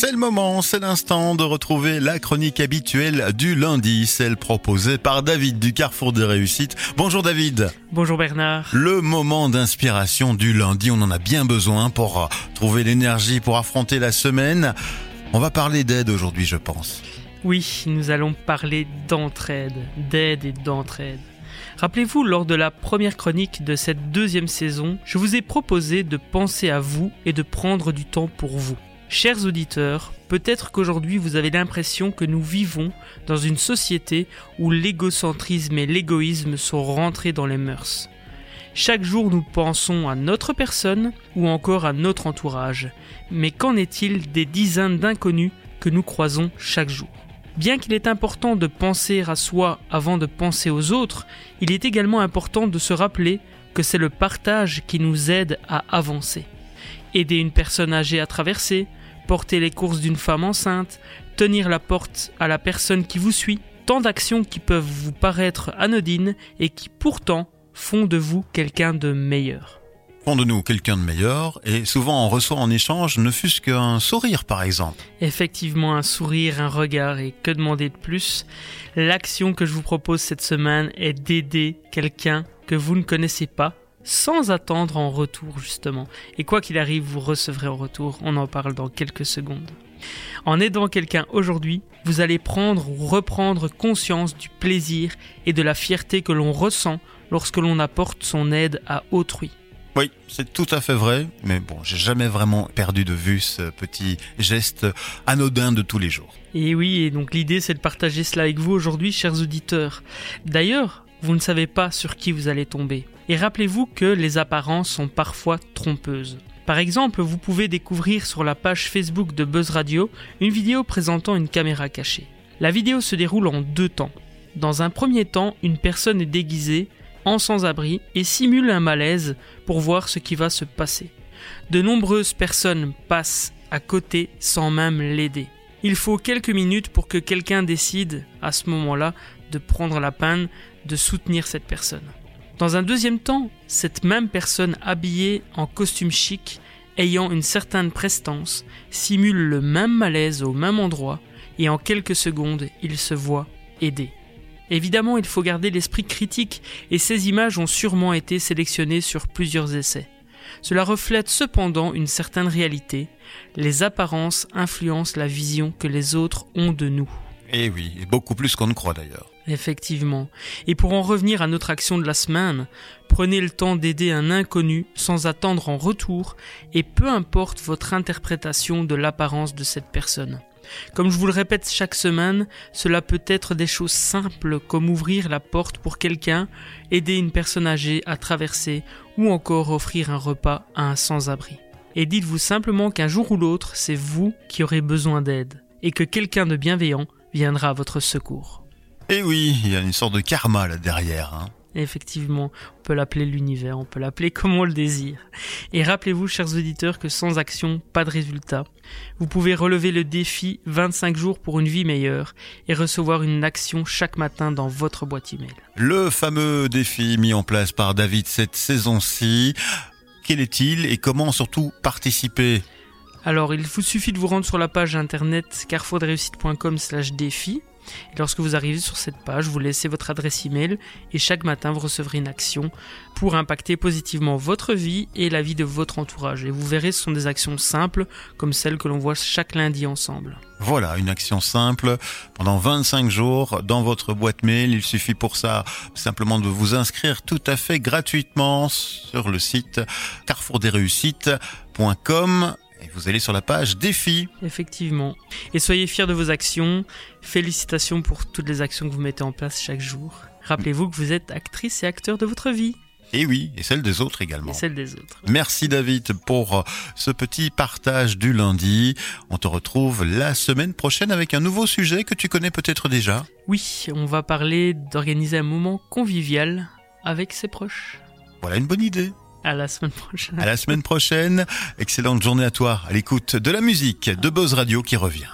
C'est le moment, c'est l'instant de retrouver la chronique habituelle du lundi, celle proposée par David du Carrefour des Réussites. Bonjour David. Bonjour Bernard. Le moment d'inspiration du lundi, on en a bien besoin pour trouver l'énergie pour affronter la semaine. On va parler d'aide aujourd'hui, je pense. Oui, nous allons parler d'entraide, d'aide et d'entraide. Rappelez-vous, lors de la première chronique de cette deuxième saison, je vous ai proposé de penser à vous et de prendre du temps pour vous. Chers auditeurs, peut-être qu'aujourd'hui vous avez l'impression que nous vivons dans une société où l'égocentrisme et l'égoïsme sont rentrés dans les mœurs. Chaque jour nous pensons à notre personne ou encore à notre entourage. Mais qu'en est-il des dizaines d'inconnus que nous croisons chaque jour? Bien qu'il est important de penser à soi avant de penser aux autres, il est également important de se rappeler que c'est le partage qui nous aide à avancer. Aider une personne âgée à traverser, porter les courses d'une femme enceinte, tenir la porte à la personne qui vous suit, tant d'actions qui peuvent vous paraître anodines et qui pourtant font de vous quelqu'un de meilleur. Font de nous quelqu'un de meilleur et souvent on reçoit en échange ne fût-ce qu'un sourire par exemple. Effectivement un sourire, un regard et que demander de plus? L'action que je vous propose cette semaine est d'aider quelqu'un que vous ne connaissez pas sans attendre en retour justement. Et quoi qu'il arrive, vous recevrez en retour, on en parle dans quelques secondes. En aidant quelqu'un aujourd'hui, vous allez prendre ou reprendre conscience du plaisir et de la fierté que l'on ressent lorsque l'on apporte son aide à autrui. Oui, c'est tout à fait vrai, mais bon, j'ai jamais vraiment perdu de vue ce petit geste anodin de tous les jours. Et oui, et donc l'idée c'est de partager cela avec vous aujourd'hui, chers auditeurs. D'ailleurs, vous ne savez pas sur qui vous allez tomber. Et rappelez-vous que les apparences sont parfois trompeuses. Par exemple, vous pouvez découvrir sur la page Facebook de Buzz Radio une vidéo présentant une caméra cachée. La vidéo se déroule en deux temps. Dans un premier temps, une personne est déguisée en sans-abri et simule un malaise pour voir ce qui va se passer. De nombreuses personnes passent à côté sans même l'aider. Il faut quelques minutes pour que quelqu'un décide, à ce moment-là, de prendre la peine de soutenir cette personne. Dans un deuxième temps, cette même personne habillée en costume chic, ayant une certaine prestance, simule le même malaise au même endroit, et en quelques secondes, il se voit aidé. Évidemment, il faut garder l'esprit critique et ces images ont sûrement été sélectionnées sur plusieurs essais. Cela reflète cependant une certaine réalité. Les apparences influencent la vision que les autres ont de nous. Et eh oui, beaucoup plus qu'on ne croit d'ailleurs. Effectivement. Et pour en revenir à notre action de la semaine, prenez le temps d'aider un inconnu sans attendre en retour, et peu importe votre interprétation de l'apparence de cette personne. Comme je vous le répète chaque semaine, cela peut être des choses simples comme ouvrir la porte pour quelqu'un, aider une personne âgée à traverser ou encore offrir un repas à un sans-abri. Et dites-vous simplement qu'un jour ou l'autre, c'est vous qui aurez besoin d'aide et que quelqu'un de bienveillant viendra à votre secours. Et oui, il y a une sorte de karma là derrière. Hein. Effectivement, on peut l'appeler l'univers, on peut l'appeler comme on le désire. Et rappelez-vous, chers auditeurs, que sans action, pas de résultat. Vous pouvez relever le défi 25 jours pour une vie meilleure et recevoir une action chaque matin dans votre boîte email. Le fameux défi mis en place par David cette saison-ci, quel est-il et comment surtout participer? Alors, il vous suffit de vous rendre sur la page internet carrefourdreussite.com slash défi lorsque vous arrivez sur cette page, vous laissez votre adresse email et chaque matin vous recevrez une action pour impacter positivement votre vie et la vie de votre entourage. Et vous verrez, ce sont des actions simples comme celles que l'on voit chaque lundi ensemble. Voilà, une action simple pendant 25 jours dans votre boîte mail. Il suffit pour ça simplement de vous inscrire tout à fait gratuitement sur le site carrefourdesreussites.com vous allez sur la page défi. Effectivement. Et soyez fiers de vos actions. Félicitations pour toutes les actions que vous mettez en place chaque jour. Rappelez-vous que vous êtes actrice et acteur de votre vie. Et oui, et celle des autres également. Et celle des autres. Merci David pour ce petit partage du lundi. On te retrouve la semaine prochaine avec un nouveau sujet que tu connais peut-être déjà. Oui, on va parler d'organiser un moment convivial avec ses proches. Voilà une bonne idée. À la semaine prochaine. À la semaine prochaine. Excellente journée à toi, à l'écoute de la musique de Buzz Radio qui revient.